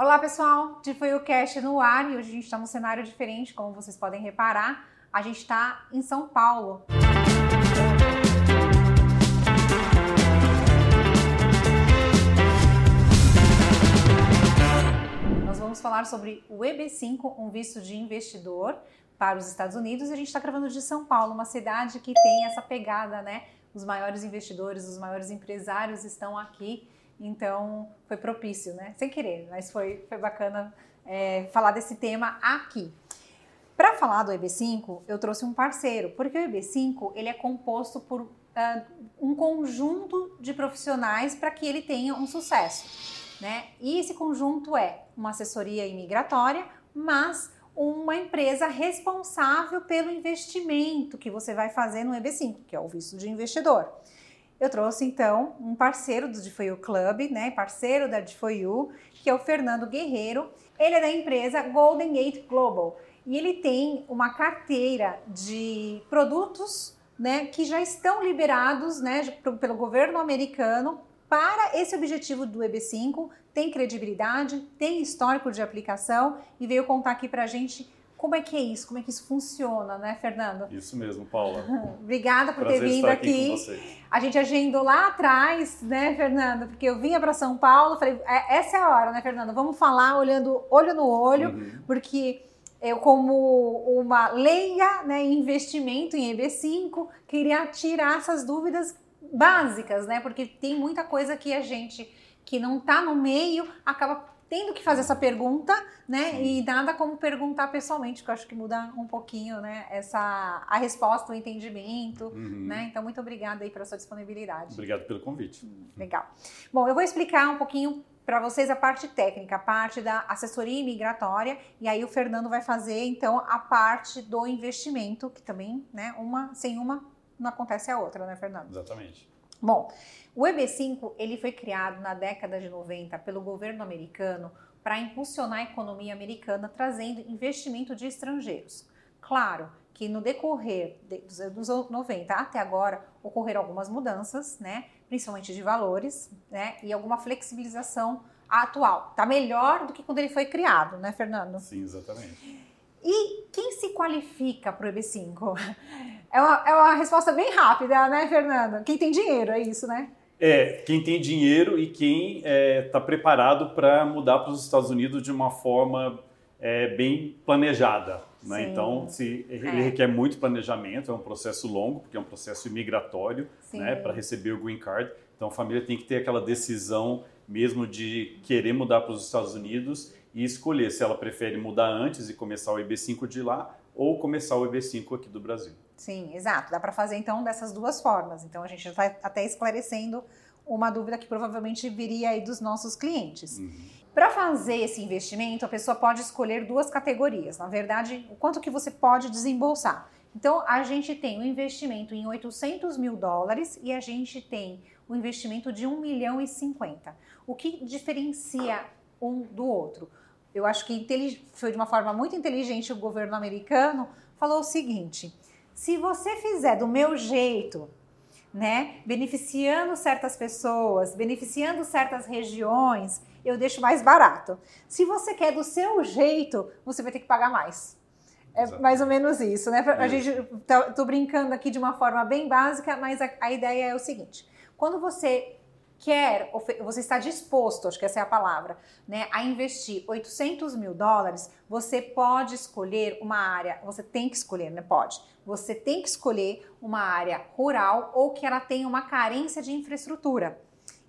Olá pessoal, de foi o Cast no ar e hoje a gente está num cenário diferente, como vocês podem reparar. A gente está em São Paulo. Nós vamos falar sobre o EB5, um visto de investidor para os Estados Unidos. E a gente está gravando de São Paulo, uma cidade que tem essa pegada, né? Os maiores investidores, os maiores empresários estão aqui então foi propício, né? Sem querer, mas foi, foi bacana é, falar desse tema aqui. Para falar do EB5, eu trouxe um parceiro, porque o EB5 ele é composto por uh, um conjunto de profissionais para que ele tenha um sucesso. Né? E esse conjunto é uma assessoria imigratória, mas uma empresa responsável pelo investimento que você vai fazer no EB5, que é o visto de investidor eu trouxe então um parceiro do DFOU Club, né, parceiro da DFOU, que é o Fernando Guerreiro. Ele é da empresa Golden Gate Global e ele tem uma carteira de produtos, né, que já estão liberados, né, pelo governo americano para esse objetivo do EB5. Tem credibilidade, tem histórico de aplicação e veio contar aqui para a gente como é que é isso? Como é que isso funciona, né, Fernando? Isso mesmo, Paula. Obrigada por Prazer ter vindo aqui. aqui. A gente agendou lá atrás, né, Fernando? Porque eu vinha para São Paulo, falei, é, essa é a hora, né, Fernando? Vamos falar olhando olho no olho, uhum. porque eu, como uma leia né, em investimento em EB5, queria tirar essas dúvidas básicas, né? Porque tem muita coisa que a gente que não está no meio acaba tendo que fazer essa pergunta, né? Sim. E nada como perguntar pessoalmente, que eu acho que muda um pouquinho, né? Essa a resposta, o entendimento, uhum. né? Então muito obrigada aí pela sua disponibilidade. Obrigado pelo convite. Hum, legal. Bom, eu vou explicar um pouquinho para vocês a parte técnica, a parte da assessoria imigratória, e aí o Fernando vai fazer então a parte do investimento, que também, né? Uma sem uma não acontece a outra, né, Fernando? Exatamente. Bom, o EB5 ele foi criado na década de 90 pelo governo americano para impulsionar a economia americana, trazendo investimento de estrangeiros. Claro que no decorrer dos anos 90 até agora ocorreram algumas mudanças, né, principalmente de valores, né, e alguma flexibilização atual. Tá melhor do que quando ele foi criado, né, Fernando? Sim, exatamente. E quem se qualifica para o EB5? É uma, é uma resposta bem rápida, né, Fernando? Quem tem dinheiro, é isso, né? É, quem tem dinheiro e quem está é, tá preparado para mudar para os Estados Unidos de uma forma é, bem planejada. Né? Então, se, ele é. requer muito planejamento, é um processo longo, porque é um processo imigratório né, para receber o green card. Então, a família tem que ter aquela decisão mesmo de querer mudar para os Estados Unidos e escolher se ela prefere mudar antes e começar o EB5 de lá ou começar o EB5 aqui do Brasil. Sim, exato. Dá para fazer então dessas duas formas. Então a gente já está até esclarecendo uma dúvida que provavelmente viria aí dos nossos clientes. Uhum. Para fazer esse investimento, a pessoa pode escolher duas categorias. Na verdade, o quanto que você pode desembolsar. Então, a gente tem o um investimento em 800 mil dólares e a gente tem o um investimento de 1 milhão e 50. O que diferencia um do outro? Eu acho que foi de uma forma muito inteligente o governo americano falou o seguinte: se você fizer do meu jeito, né, beneficiando certas pessoas, beneficiando certas regiões, eu deixo mais barato. Se você quer do seu jeito, você vai ter que pagar mais. É Exato. mais ou menos isso, né? A gente tá, tô brincando aqui de uma forma bem básica, mas a, a ideia é o seguinte: quando você quer, você está disposto, acho que essa é a palavra, né, a investir 800 mil dólares, você pode escolher uma área, você tem que escolher, né? Pode. Você tem que escolher uma área rural ou que ela tenha uma carência de infraestrutura.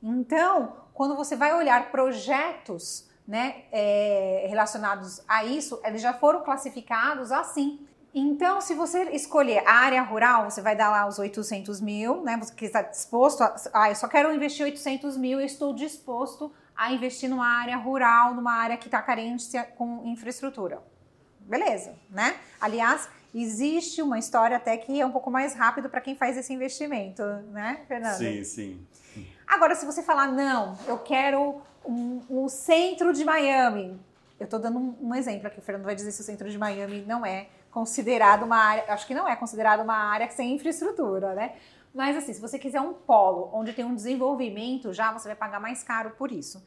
Então, quando você vai olhar projetos né, é, relacionados a isso, eles já foram classificados assim. Então, se você escolher a área rural, você vai dar lá os 800 mil, né? Você está disposto a. Ah, eu só quero investir 800 mil, eu estou disposto a investir numa área rural, numa área que está carente com infraestrutura. Beleza, né? Aliás, existe uma história até que é um pouco mais rápido para quem faz esse investimento, né, Fernando? Sim, sim. Agora, se você falar, não, eu quero um, um centro de Miami. Eu estou dando um, um exemplo aqui, o Fernando vai dizer se o centro de Miami não é considerado uma área, acho que não é considerado uma área sem infraestrutura, né? Mas assim, se você quiser um polo onde tem um desenvolvimento já, você vai pagar mais caro por isso.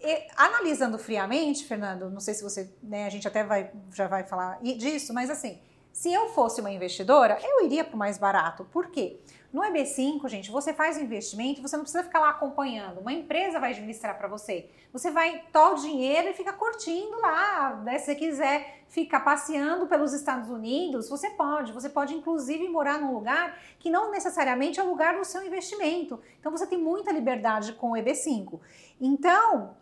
e, analisando friamente, Fernando, não sei se você, né, a gente até vai, já vai falar disso, mas assim, se eu fosse uma investidora, eu iria para o mais barato. Por quê? No EB5, gente, você faz o investimento, você não precisa ficar lá acompanhando. Uma empresa vai administrar para você. Você vai tomar o dinheiro e fica curtindo lá. Né? Se você quiser ficar passeando pelos Estados Unidos, você pode. Você pode, inclusive, morar num lugar que não necessariamente é o lugar do seu investimento. Então, você tem muita liberdade com o EB5. Então,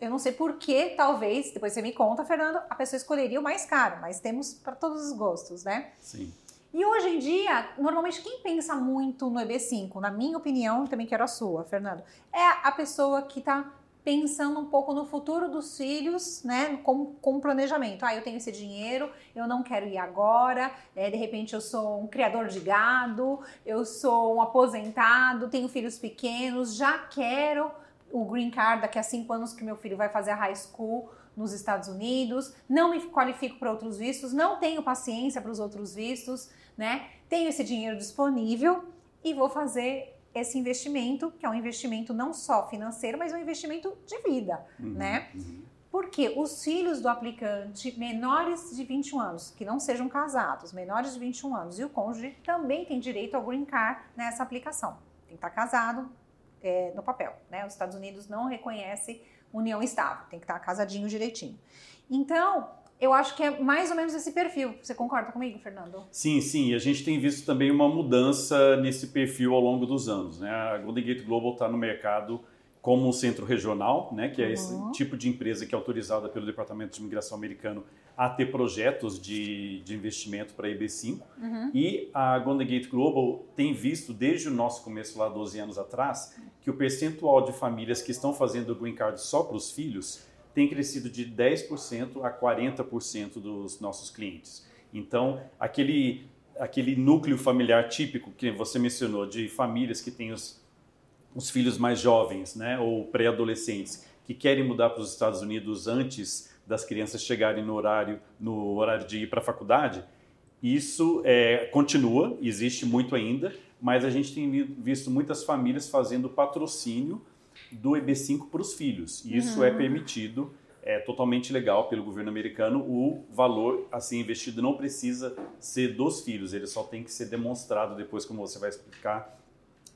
eu não sei por que, talvez, depois você me conta, Fernando, a pessoa escolheria o mais caro, mas temos para todos os gostos, né? Sim. E hoje em dia, normalmente quem pensa muito no EB5, na minha opinião, também quero a sua, Fernando, é a pessoa que está pensando um pouco no futuro dos filhos, né, com, com planejamento. Ah, eu tenho esse dinheiro, eu não quero ir agora, é, de repente eu sou um criador de gado, eu sou um aposentado, tenho filhos pequenos, já quero o green card daqui a cinco anos que meu filho vai fazer a high school nos Estados Unidos, não me qualifico para outros vistos, não tenho paciência para os outros vistos, né? Tenho esse dinheiro disponível e vou fazer esse investimento, que é um investimento não só financeiro, mas um investimento de vida, uhum, né? Uhum. Porque os filhos do aplicante menores de 21 anos, que não sejam casados, menores de 21 anos, e o cônjuge também tem direito ao green card nessa aplicação. Tem que estar casado é, no papel, né? Os Estados Unidos não reconhece união estável, tem que estar casadinho direitinho. Então, eu acho que é mais ou menos esse perfil. Você concorda comigo, Fernando? Sim, sim. A gente tem visto também uma mudança nesse perfil ao longo dos anos. Né? A Golden Gate Global está no mercado como um centro regional, né, que é esse uhum. tipo de empresa que é autorizada pelo Departamento de Imigração americano a ter projetos de, de investimento para a EB5. Uhum. E a Golden Gate Global tem visto, desde o nosso começo lá 12 anos atrás, que o percentual de famílias que estão fazendo o Green Card só para os filhos tem crescido de 10% a 40% dos nossos clientes. Então, aquele, aquele núcleo familiar típico que você mencionou, de famílias que têm os, os filhos mais jovens né, ou pré-adolescentes, que querem mudar para os Estados Unidos antes das crianças chegarem no horário, no horário de ir para a faculdade, isso é, continua, existe muito ainda, mas a gente tem visto muitas famílias fazendo patrocínio do EB5 para os filhos. E isso é uhum. é permitido, é totalmente legal pelo governo americano. O valor assim investido não precisa ser dos filhos, ele só tem que ser demonstrado depois, como você vai explicar,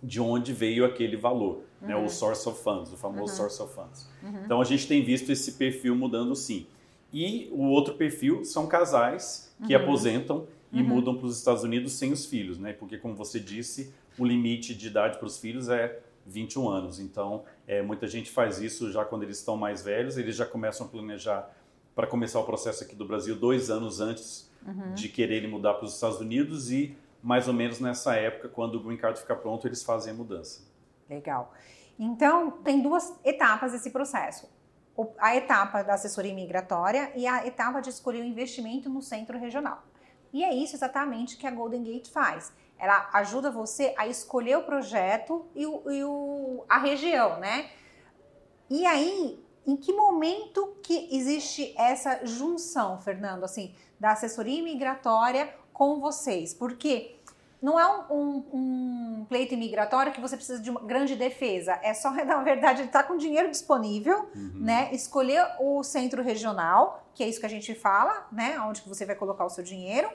de onde veio aquele valor, uhum. né? o uhum. source of funds, o famoso uhum. source of funds. Uhum. Então a gente tem visto esse perfil mudando sim. E o outro perfil são casais que uhum. aposentam e uhum. mudam para os Estados Unidos sem os filhos, né? Porque como você disse, o limite de idade para os filhos é 21 anos. Então, é, muita gente faz isso já quando eles estão mais velhos, eles já começam a planejar para começar o processo aqui do Brasil dois anos antes de quererem mudar para os Estados Unidos e mais ou menos nessa época, quando o Green Card ficar pronto, eles fazem a mudança. Legal. Então, tem duas etapas desse processo. A etapa da assessoria migratória e a etapa de escolher o investimento no centro regional. E é isso exatamente que a Golden Gate faz ela ajuda você a escolher o projeto e, o, e o, a região, né? E aí, em que momento que existe essa junção, Fernando, assim, da assessoria imigratória com vocês? Porque não é um, um, um, pleito imigratório que você precisa de uma grande defesa. É só, na verdade, estar tá com dinheiro disponível, uhum. né? Escolher o centro regional, que é isso que a gente fala, né? Onde que você vai colocar o seu dinheiro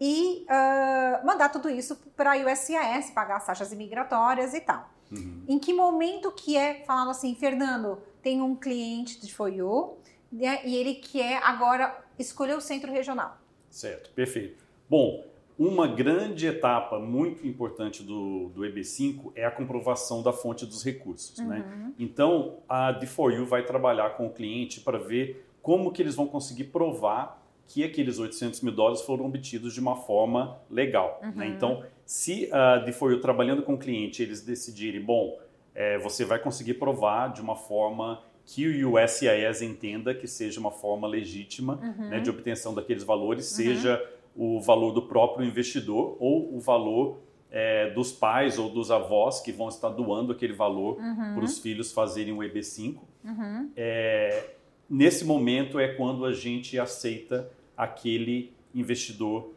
e uh, mandar tudo isso para a USCIS, pagar as taxas imigratórias e tal. Uhum. Em que momento que é falando assim, Fernando, tem um cliente de For You né, e ele quer agora escolher o centro regional. Certo, perfeito. Bom, uma grande etapa muito importante do, do EB5 é a comprovação da fonte dos recursos. Né? Uhum. Né? Então, a D4U vai trabalhar com o cliente para ver como que eles vão conseguir provar que aqueles 800 mil dólares foram obtidos de uma forma legal. Né? Uhum. Né? Então, se de for eu trabalhando com o cliente, eles decidirem, bom, é, você vai conseguir provar de uma forma que o USIS entenda que seja uma forma legítima uhum. né, de obtenção daqueles valores, uhum. seja o valor do próprio investidor ou o valor é, dos pais ou dos avós que vão estar doando aquele valor uhum. para os filhos fazerem o EB5. Uhum. É, nesse momento é quando a gente aceita aquele investidor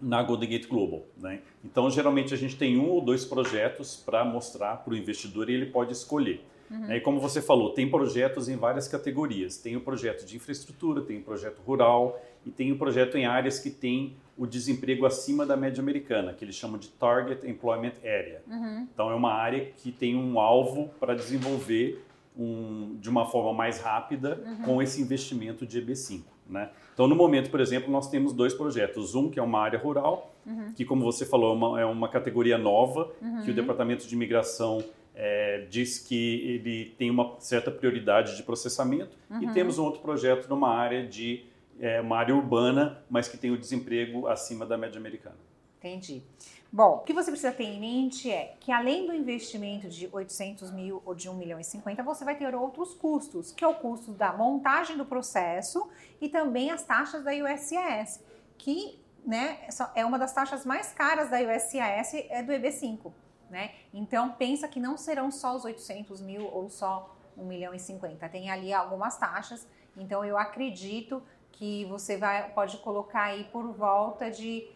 na Golden Gate Global. Né? Então, geralmente a gente tem um ou dois projetos para mostrar para o investidor e ele pode escolher. Uhum. E como você falou, tem projetos em várias categorias. Tem o projeto de infraestrutura, tem o projeto rural e tem o projeto em áreas que tem o desemprego acima da média americana, que eles chamam de Target Employment Area. Uhum. Então é uma área que tem um alvo para desenvolver um, de uma forma mais rápida uhum. com esse investimento de EB5. Né? Então, no momento, por exemplo, nós temos dois projetos. Um que é uma área rural, uhum. que, como você falou, é uma, é uma categoria nova, uhum. que o Departamento de Imigração é, diz que ele tem uma certa prioridade de processamento. E uhum. temos um outro projeto numa área de é, uma área urbana, mas que tem o desemprego acima da média americana. Entendi. Bom, o que você precisa ter em mente é que além do investimento de 800 mil ou de 1 milhão e 50, você vai ter outros custos, que é o custo da montagem do processo e também as taxas da USCIS, que né, é uma das taxas mais caras da USCIS, é do EB5. Né? Então, pensa que não serão só os 800 mil ou só 1 milhão e 50. Tem ali algumas taxas. Então, eu acredito que você vai, pode colocar aí por volta de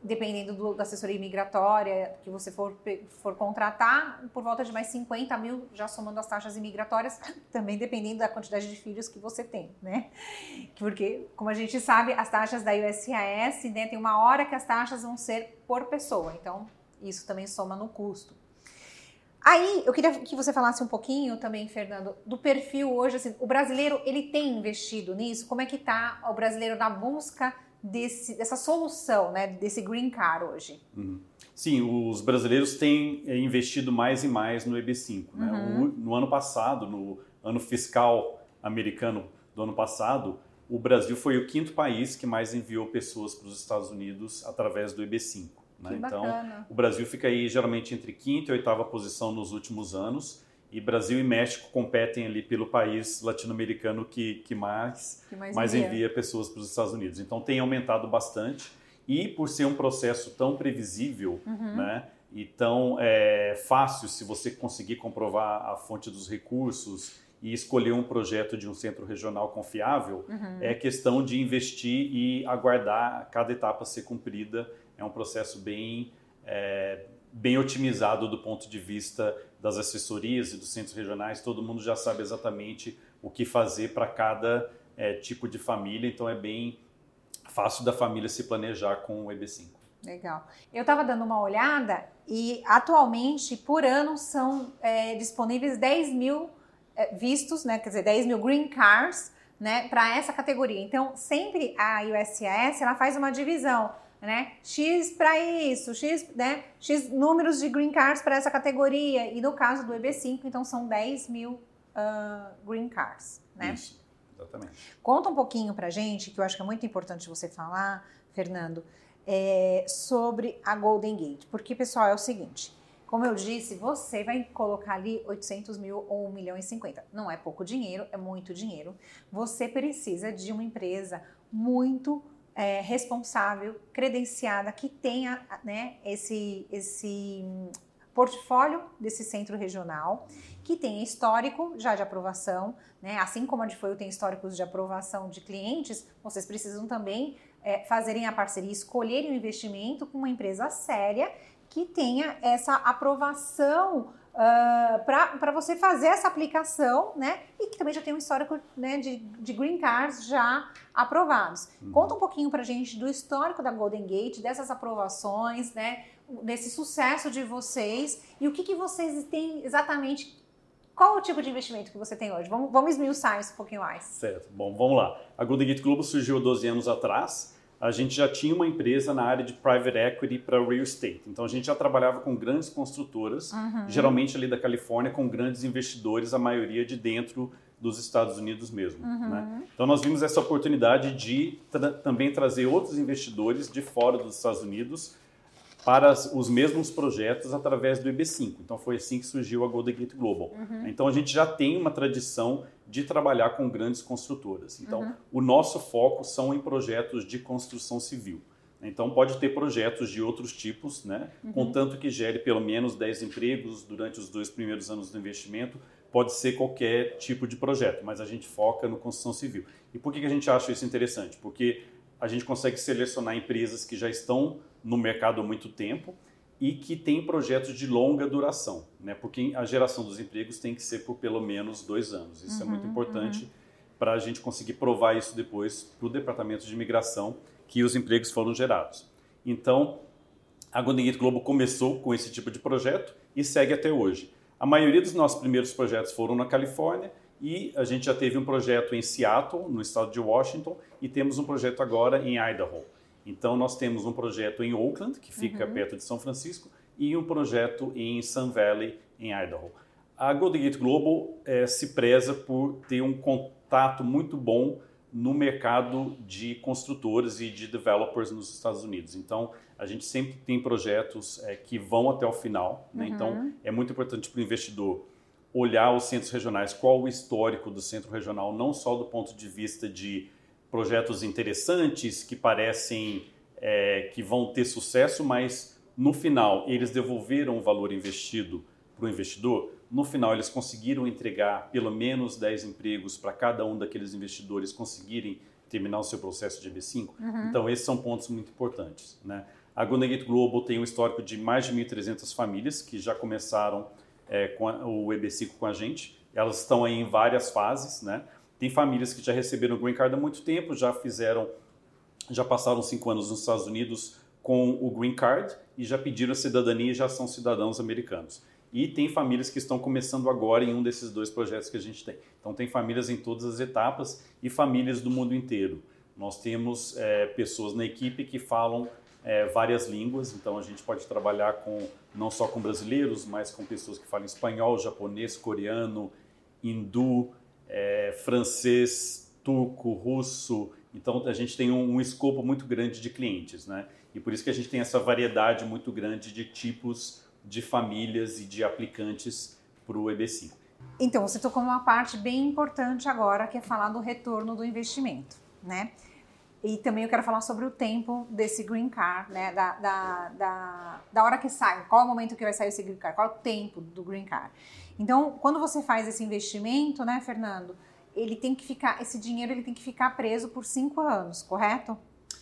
dependendo do, da assessoria imigratória que você for, for contratar, por volta de mais 50 mil, já somando as taxas imigratórias, também dependendo da quantidade de filhos que você tem, né? Porque, como a gente sabe, as taxas da USCIS, né, tem uma hora que as taxas vão ser por pessoa, então isso também soma no custo. Aí, eu queria que você falasse um pouquinho também, Fernando, do perfil hoje, assim, o brasileiro, ele tem investido nisso? Como é que está o brasileiro na busca desse, dessa solução, né, desse green card hoje? Uhum. Sim, os brasileiros têm é, investido mais e mais no EB5. Né? Uhum. no ano passado, no ano fiscal americano do ano passado, o Brasil foi o quinto país que mais enviou pessoas para os Estados Unidos através do EB5. Né? Então, o Brasil fica aí geralmente entre quinta e oitava posição nos últimos anos. E Brasil e México competem ali pelo país latino-americano que, que, mais, que mais, mais envia. envia pessoas para os Estados Unidos. Então tem aumentado bastante. E por ser um processo tão previsível, uhum. né? E tão é, fácil se você conseguir comprovar a fonte dos recursos e escolher um projeto de um centro regional confiável, uhum. é questão de investir e aguardar cada etapa ser cumprida. É um processo bem, é, bem otimizado do ponto de vista das assessorias e dos centros regionais, todo mundo já sabe exatamente o que fazer para cada é, tipo de família, então é bem fácil da família se planejar com o EB5. Legal. Eu estava dando uma olhada e atualmente, por ano, são é, disponíveis 10 mil é, vistos, né, quer dizer, 10 mil green cars né, para essa categoria. Então, sempre a USCIS ela faz uma divisão né? X para isso, X, né? X números de green cards para essa categoria. E no caso do EB5, então são 10 mil uh, green cards, né? Isso, exatamente. Conta um pouquinho para gente, que eu acho que é muito importante você falar, Fernando, é, sobre a Golden Gate. Porque, pessoal, é o seguinte. Como eu disse, você vai colocar ali 800 mil ou 1 milhão e 50. Não é pouco dinheiro, é muito dinheiro. Você precisa de uma empresa muito é, responsável, credenciada, que tenha né, esse, esse portfólio desse centro regional, que tenha histórico já de aprovação, né? assim como a de foi tem históricos de aprovação de clientes, vocês precisam também é, fazerem a parceria, escolherem o investimento com uma empresa séria que tenha essa aprovação uh, para você fazer essa aplicação, né? E que também já tem um histórico né, de, de green cards já aprovados. Uhum. Conta um pouquinho para gente do histórico da Golden Gate, dessas aprovações, né? Desse sucesso de vocês e o que, que vocês têm exatamente qual o tipo de investimento que você tem hoje? Vamos, vamos esmiuçar isso um pouquinho mais. Certo. Bom, vamos lá. A Golden Gate Global surgiu 12 anos atrás a gente já tinha uma empresa na área de private equity para real estate. Então a gente já trabalhava com grandes construtoras, uhum. geralmente ali da Califórnia, com grandes investidores, a maioria de dentro dos Estados Unidos mesmo. Uhum. Né? Então nós vimos essa oportunidade de tra também trazer outros investidores de fora dos Estados Unidos para os mesmos projetos através do EB5. Então foi assim que surgiu a Golden Gate Global. Uhum. Então a gente já tem uma tradição de trabalhar com grandes construtoras. Então uhum. o nosso foco são em projetos de construção civil. Então pode ter projetos de outros tipos, né? Uhum. Contanto que gere pelo menos 10 empregos durante os dois primeiros anos do investimento, pode ser qualquer tipo de projeto, mas a gente foca no construção civil. E por que a gente acha isso interessante? Porque a gente consegue selecionar empresas que já estão no mercado há muito tempo e que tem projetos de longa duração, né? porque a geração dos empregos tem que ser por pelo menos dois anos. Isso uhum, é muito uhum, importante uhum. para a gente conseguir provar isso depois para o Departamento de Imigração que os empregos foram gerados. Então, a Golden Gate Globo começou com esse tipo de projeto e segue até hoje. A maioria dos nossos primeiros projetos foram na Califórnia e a gente já teve um projeto em Seattle, no estado de Washington, e temos um projeto agora em Idaho. Então, nós temos um projeto em Oakland, que fica uhum. perto de São Francisco, e um projeto em Sun Valley, em Idaho. A Golden Gate Global é, se preza por ter um contato muito bom no mercado de construtores e de developers nos Estados Unidos. Então, a gente sempre tem projetos é, que vão até o final. Né? Uhum. Então, é muito importante para o investidor olhar os centros regionais, qual o histórico do centro regional, não só do ponto de vista de projetos interessantes que parecem é, que vão ter sucesso, mas no final eles devolveram o valor investido para o investidor. No final eles conseguiram entregar pelo menos 10 empregos para cada um daqueles investidores conseguirem terminar o seu processo de EB5. Uhum. Então esses são pontos muito importantes. Né? A Gunegate Global tem um histórico de mais de 1.300 famílias que já começaram é, com a, o EB5 com a gente. Elas estão aí em várias fases, né? Tem famílias que já receberam o Green Card há muito tempo, já fizeram, já passaram cinco anos nos Estados Unidos com o Green Card e já pediram a cidadania e já são cidadãos americanos. E tem famílias que estão começando agora em um desses dois projetos que a gente tem. Então tem famílias em todas as etapas e famílias do mundo inteiro. Nós temos é, pessoas na equipe que falam é, várias línguas, então a gente pode trabalhar com não só com brasileiros, mas com pessoas que falam espanhol, japonês, coreano, hindu, é, francês, turco, russo. Então a gente tem um, um, escopo muito grande de clientes, né? E por isso que a gente tem essa variedade muito grande de tipos de famílias e de aplicantes para o EB5. Então, você tocou numa parte bem importante agora, que é falar do retorno do investimento, né? E também eu quero falar sobre o tempo desse green card, né? Da, da, da, da hora que sai, qual é o momento que vai sair esse green card, qual é o tempo do green card. Então, quando você faz esse investimento, né, Fernando, ele tem que ficar, esse dinheiro ele tem que ficar preso por cinco anos, correto?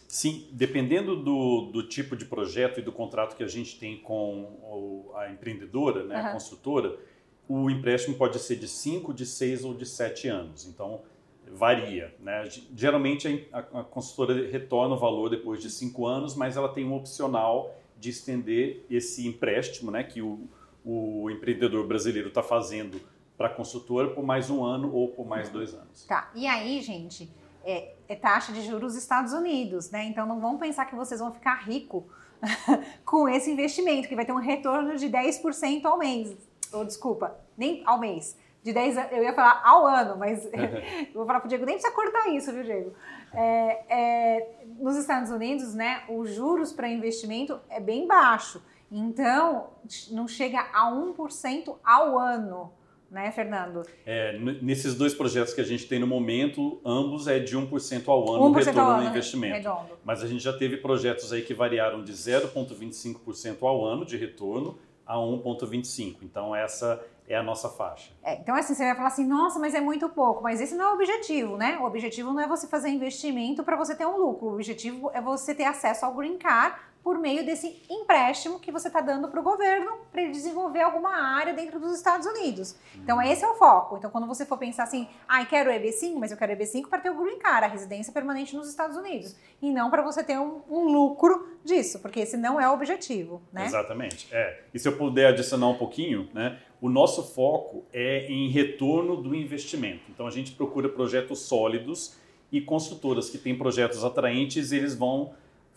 Sim, dependendo do, do tipo de projeto e do contrato que a gente tem com a empreendedora, né, uhum. a construtora, o empréstimo pode ser de 5, de 6 ou de 7 anos. Então, varia. Né? Geralmente, a, a construtora retorna o valor depois de 5 anos, mas ela tem um opcional de estender esse empréstimo, né, que o, o empreendedor brasileiro está fazendo para a consultora por mais um ano ou por mais dois anos. Tá. E aí, gente, é, é taxa de juros dos Estados Unidos, né? Então não vão pensar que vocês vão ficar rico com esse investimento, que vai ter um retorno de 10% ao mês. Ou desculpa, nem ao mês. De 10 eu ia falar ao ano, mas vou falar pro Diego, nem precisa cortar isso, viu, Diego? É, é, nos Estados Unidos, né, os juros para investimento é bem baixo. Então, não chega a 1% ao ano, né, Fernando? É, nesses dois projetos que a gente tem no momento, ambos é de 1% ao ano 1% o retorno ao ano, no investimento. Redondo. Mas a gente já teve projetos aí que variaram de 0,25% ao ano de retorno a 1,25%. Então, essa é a nossa faixa. É, então, assim, você vai falar assim, nossa, mas é muito pouco. Mas esse não é o objetivo, né? O objetivo não é você fazer investimento para você ter um lucro. O objetivo é você ter acesso ao Green Card por meio desse empréstimo que você está dando para o governo para ele desenvolver alguma área dentro dos Estados Unidos. Então, esse é o foco. Então, quando você for pensar assim, ah, quero EB5, mas eu quero EB5 para ter o green card, a residência permanente nos Estados Unidos, e não para você ter um, um, lucro disso, porque esse não é o objetivo, né? Exatamente. É. E se eu puder adicionar um pouquinho, né? O nosso foco é em retorno do investimento. Então, a gente procura projetos sólidos e construtoras que têm projetos atraentes, eles vão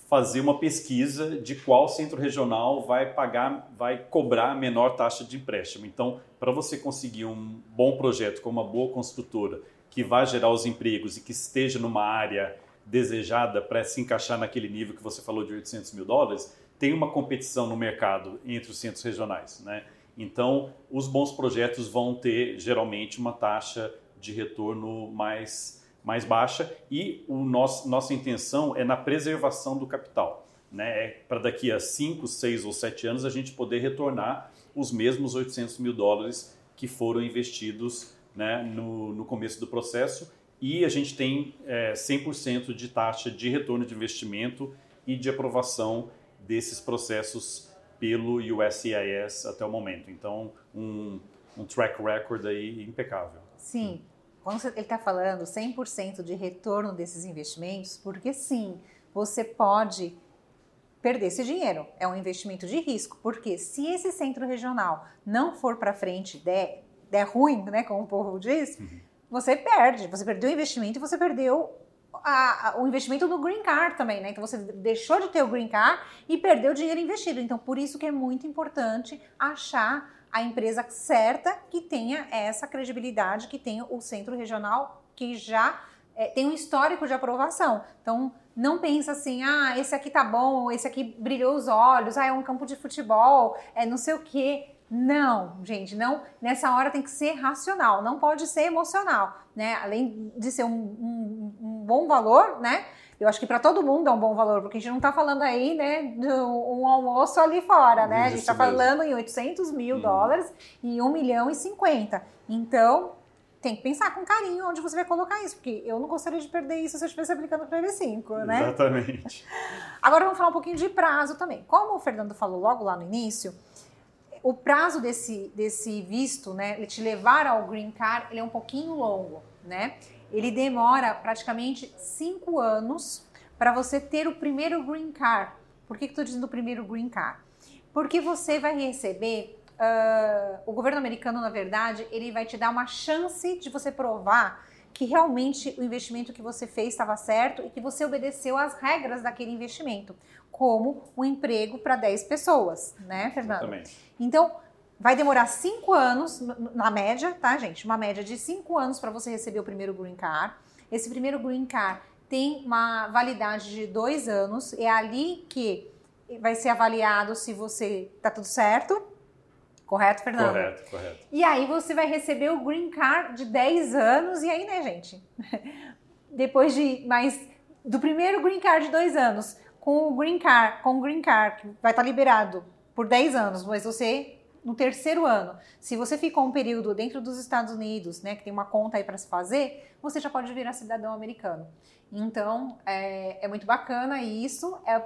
fazer uma pesquisa de qual centro regional vai pagar, vai cobrar a menor taxa de empréstimo. Então, para você conseguir um bom projeto com uma boa construtora que vai gerar os empregos e que esteja numa área desejada para se encaixar naquele nível que você falou de 800 mil dólares, tem uma competição no mercado entre os centros regionais, né? Então, os bons projetos vão ter geralmente uma taxa de retorno mais mais baixa e o nosso, nossa intenção é na preservação do capital. Né? É para daqui a 5, 6 ou 7 anos a gente poder retornar os mesmos 800 mil dólares que foram investidos né, no, no começo do processo e a gente tem é, 100% de taxa de retorno de investimento e de aprovação desses processos pelo USCIS até o momento. Então, um, um track record aí impecável. Sim. Quando ele está falando 100% de retorno desses investimentos, porque sim, você pode perder esse dinheiro. É um investimento de risco, porque se esse centro regional não for para frente, der, der ruim, né, como o povo diz, uhum. você perde. Você perdeu o investimento e você perdeu a, o investimento do green card também, né? Então você deixou de ter o green card e perdeu o dinheiro investido. Então por isso que é muito importante achar a empresa certa que tenha essa credibilidade, que tenha o centro regional que já é, tem um histórico de aprovação. Então, não pensa assim, ah, esse aqui tá bom, esse aqui brilhou os olhos, ah, é um campo de futebol, é não sei o quê. Não, gente, não. Nessa hora tem que ser racional, não pode ser emocional, né? Além de ser um, um, um bom valor, né? Eu acho que para todo mundo é um bom valor, porque a gente não está falando aí, né, de um almoço ali fora, né? a gente está falando em 800 mil hum. dólares e 1 milhão e 50. Então, tem que pensar com carinho onde você vai colocar isso, porque eu não gostaria de perder isso se eu estivesse aplicando para EV5, né? Exatamente. Agora vamos falar um pouquinho de prazo também. Como o Fernando falou logo lá no início, o prazo desse, desse visto, né, te levar ao green card, ele é um pouquinho longo, né? ele demora praticamente cinco anos para você ter o primeiro green card. Por que estou dizendo o primeiro green card? Porque você vai receber, uh, o governo americano, na verdade, ele vai te dar uma chance de você provar que realmente o investimento que você fez estava certo e que você obedeceu às regras daquele investimento, como o um emprego para 10 pessoas, né, Fernando? Exatamente. Então, Vai demorar cinco anos, na média, tá, gente? Uma média de cinco anos para você receber o primeiro green card. Esse primeiro green card tem uma validade de dois anos. É ali que vai ser avaliado se você tá tudo certo. Correto, Fernando? Correto, correto. E aí você vai receber o green card de 10 anos. E aí, né, gente? Depois de mais do primeiro green card de dois anos, com o green card, com o green card que vai estar liberado por 10 anos, mas você no terceiro ano, se você ficou um período dentro dos Estados Unidos, né, que tem uma conta aí para se fazer, você já pode virar cidadão americano. Então, é, é muito bacana e isso é,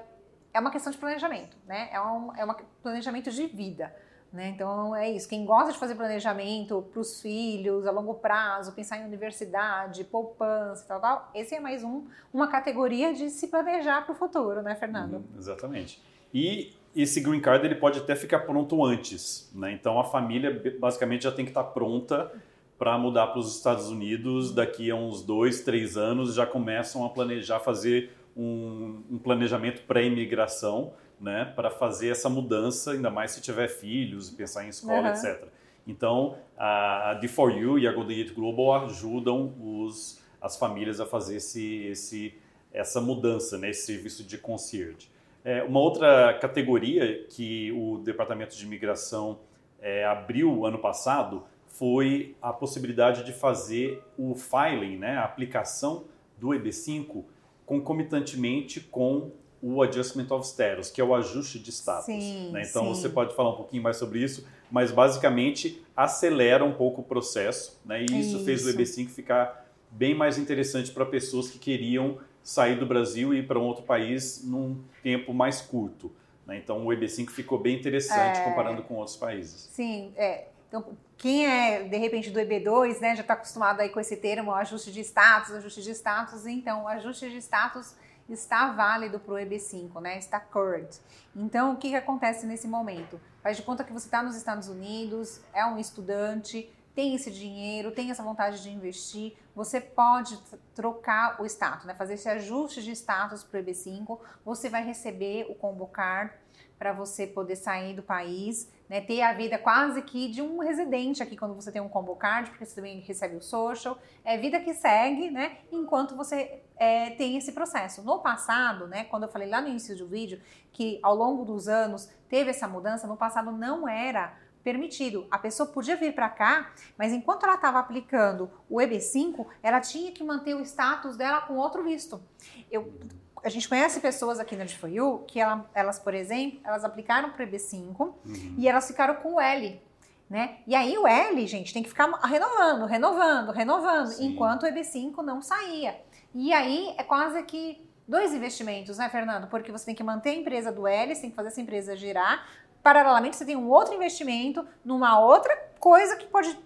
é uma questão de planejamento, né? É um, é um planejamento de vida. Né? Então é isso. Quem gosta de fazer planejamento para os filhos a longo prazo, pensar em universidade, poupança, tal, tal, esse é mais um, uma categoria de se planejar para o futuro, né, Fernando? Uhum, exatamente. E esse green card ele pode até ficar pronto antes, né? Então a família basicamente já tem que estar pronta para mudar para os Estados Unidos daqui a uns dois, três anos já começam a planejar fazer um, um planejamento pré-imigração, né? Para fazer essa mudança, ainda mais se tiver filhos, pensar em escola, uhum. etc. Então a D4U e a Golden Gate Global ajudam os, as famílias a fazer esse, esse, essa mudança, né? Esse serviço de concierge. É, uma outra categoria que o Departamento de Imigração é, abriu ano passado foi a possibilidade de fazer o filing, né, a aplicação do EB5 concomitantemente com o Adjustment of Status, que é o ajuste de status. Sim, né? Então sim. você pode falar um pouquinho mais sobre isso, mas basicamente acelera um pouco o processo, né? E isso, isso. fez o EB5 ficar bem mais interessante para pessoas que queriam sair do Brasil e ir para um outro país num tempo mais curto. Né? Então o EB5 ficou bem interessante é... comparando com outros países. Sim, é. Então, quem é, de repente, do EB2, né, já está acostumado aí com esse termo, ajuste de status, ajuste de status, então, o ajuste de status está válido para o EB5, né, está current. Então, o que, que acontece nesse momento? Faz de conta que você está nos Estados Unidos, é um estudante, tem esse dinheiro, tem essa vontade de investir, você pode trocar o status, né? fazer esse ajuste de status para o EB5, você vai receber o combo card para você poder sair do país, né? ter a vida quase que de um residente aqui quando você tem um combo card, porque você também recebe o social, é vida que segue, né? enquanto você é, tem esse processo. No passado, né, quando eu falei lá no início do vídeo, que ao longo dos anos teve essa mudança, no passado não era permitido. A pessoa podia vir para cá, mas enquanto ela estava aplicando o EB5, ela tinha que manter o status dela com outro visto. Eu, a gente conhece pessoas aqui na DFOU que ela, elas, por exemplo, elas aplicaram para o EB5 uhum. e elas ficaram com o L. Né? E aí o L, gente, tem que ficar renovando, renovando, renovando, Sim. enquanto o EB5 não saía. E aí é quase que dois investimentos, né, Fernando? Porque você tem que manter a empresa do L, você tem que fazer essa empresa girar, paralelamente você tem um outro investimento numa outra coisa que pode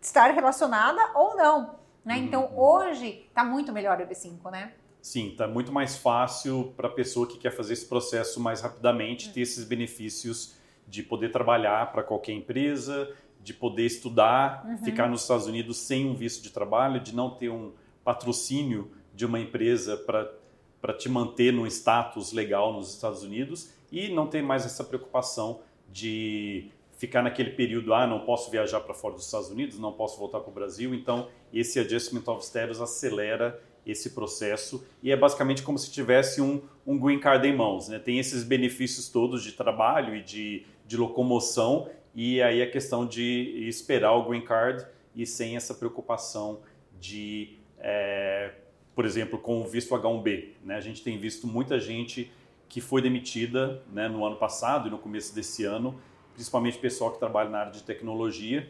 estar relacionada ou não. Né? Uhum. Então hoje está muito melhor o EB5, né? Sim, está muito mais fácil para a pessoa que quer fazer esse processo mais rapidamente, ter esses benefícios de poder trabalhar para qualquer empresa, de poder estudar, uhum. ficar nos Estados Unidos sem um visto de trabalho, de não ter um patrocínio de uma empresa para te manter num status legal nos Estados Unidos e não ter mais essa preocupação de ficar naquele período, ah, não posso viajar para fora dos Estados Unidos, não posso voltar para o Brasil. Então, esse Adjustment of Status acelera esse processo e é basicamente como se tivesse um, um green card em mãos. Né? Tem esses benefícios todos de trabalho e de, de locomoção e aí a questão de esperar o green card e sem essa preocupação de, é, por exemplo, com o visto H1B. Né? A gente tem visto muita gente que foi demitida né, no ano passado e no começo desse ano, principalmente pessoal que trabalha na área de tecnologia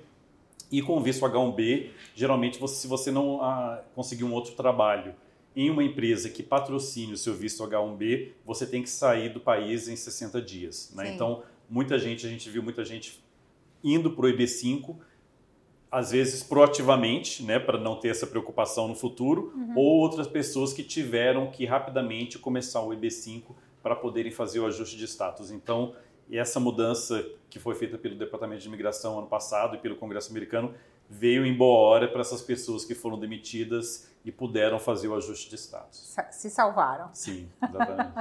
e com visto H1B, geralmente, você, se você não ah, conseguir um outro trabalho em uma empresa que patrocine o seu visto H1B, você tem que sair do país em 60 dias. Né? Então, muita gente, a gente viu muita gente indo para o EB5, às vezes proativamente, né, para não ter essa preocupação no futuro, uhum. ou outras pessoas que tiveram que rapidamente começar o EB5 para poderem fazer o ajuste de status. Então, essa mudança que foi feita pelo Departamento de Imigração ano passado e pelo Congresso americano veio em boa hora para essas pessoas que foram demitidas e puderam fazer o ajuste de status. Se salvaram. Sim, exatamente.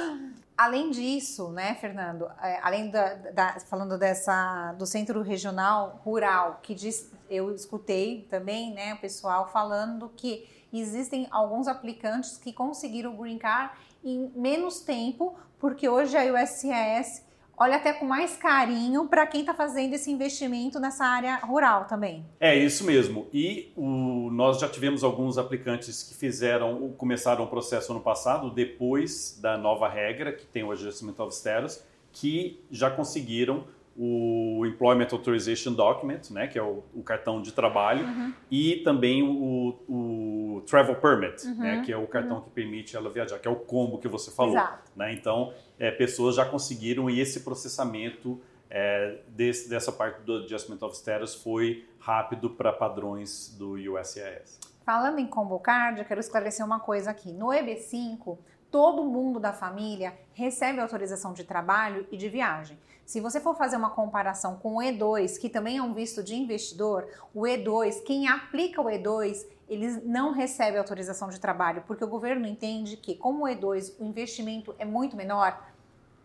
além disso, né, Fernando, é, além da, da, falando dessa do centro regional rural, que diz, eu escutei também, né, o pessoal falando que existem alguns aplicantes que conseguiram card em menos tempo, porque hoje a USCIS olha até com mais carinho para quem está fazendo esse investimento nessa área rural também. É isso mesmo. E o, nós já tivemos alguns aplicantes que fizeram, começaram o processo ano passado, depois da nova regra, que tem o Adjustment of Status, que já conseguiram o Employment Authorization Document, né, que é o, o cartão de trabalho, uhum. e também o, o Travel Permit, uhum. né, que é o cartão uhum. que permite ela viajar, que é o combo que você falou. Né? Então, é, pessoas já conseguiram e esse processamento é, desse, dessa parte do Adjustment of Status foi rápido para padrões do USCIS. Falando em combo card, eu quero esclarecer uma coisa aqui. No EB5, todo mundo da família recebe autorização de trabalho e de viagem. Se você for fazer uma comparação com o E2, que também é um visto de investidor, o E2, quem aplica o E2, eles não recebe autorização de trabalho, porque o governo entende que, como o E2, o investimento é muito menor,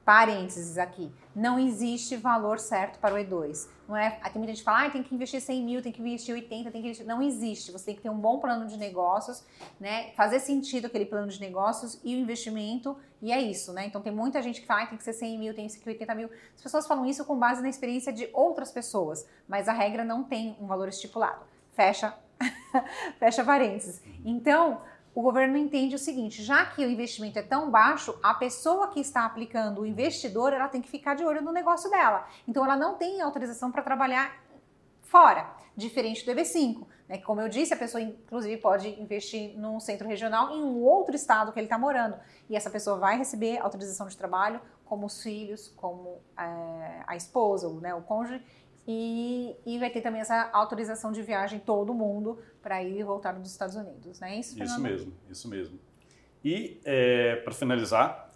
Parênteses aqui, não existe valor certo para o E2. Não é, tem muita gente que fala, ah, tem que investir 100 mil, tem que investir 80, tem que investir... Não existe, você tem que ter um bom plano de negócios, né? fazer sentido aquele plano de negócios e o investimento, e é isso, né? Então tem muita gente que fala, ah, tem que ser 100 mil, tem que ser 80 mil. As pessoas falam isso com base na experiência de outras pessoas, mas a regra não tem um valor estipulado. Fecha, fecha parênteses. Então, o governo entende o seguinte: já que o investimento é tão baixo, a pessoa que está aplicando, o investidor, ela tem que ficar de olho no negócio dela. Então, ela não tem autorização para trabalhar fora, diferente do EB5. Né? Como eu disse, a pessoa, inclusive, pode investir num centro regional em um outro estado que ele está morando. E essa pessoa vai receber autorização de trabalho, como os filhos, como é, a esposa, né, o cônjuge, e, e vai ter também essa autorização de viagem todo mundo para ir e voltar dos Estados Unidos, né? Isso, isso mesmo, isso mesmo. E é, para finalizar,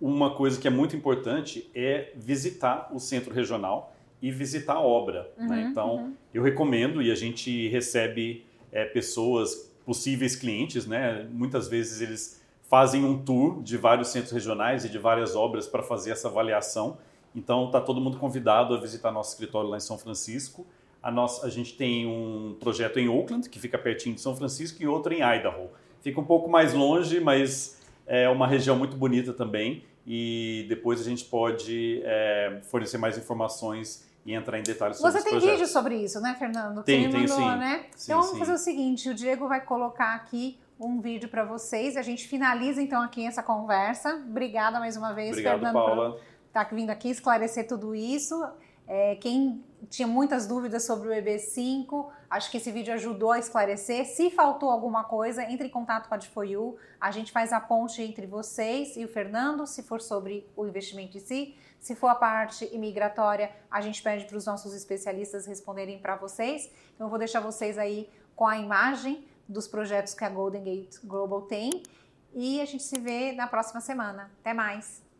uma coisa que é muito importante é visitar o centro regional e visitar a obra. Né? Uhum, né? Então, uhum. eu recomendo e a gente recebe é, pessoas, possíveis clientes, né? Muitas vezes eles fazem um tour de vários centros regionais e de várias obras para fazer essa avaliação então, está todo mundo convidado a visitar nosso escritório lá em São Francisco. A, nossa, a gente tem um projeto em Oakland, que fica pertinho de São Francisco, e outro em Idaho. Fica um pouco mais longe, mas é uma região muito bonita também. E depois a gente pode é, fornecer mais informações e entrar em detalhes sobre Você tem projetos. vídeo sobre isso, né, Fernando? Tem, tem mandou, sim. Né? sim. Então vamos sim. fazer o seguinte: o Diego vai colocar aqui um vídeo para vocês. A gente finaliza então aqui essa conversa. Obrigada mais uma vez, Obrigado, Fernando. Paula. Tá vindo aqui esclarecer tudo isso. É, quem tinha muitas dúvidas sobre o EB5, acho que esse vídeo ajudou a esclarecer. Se faltou alguma coisa, entre em contato com a DFOU. A gente faz a ponte entre vocês e o Fernando, se for sobre o investimento em si. Se for a parte imigratória, a gente pede para os nossos especialistas responderem para vocês. Então, eu vou deixar vocês aí com a imagem dos projetos que a Golden Gate Global tem. E a gente se vê na próxima semana. Até mais.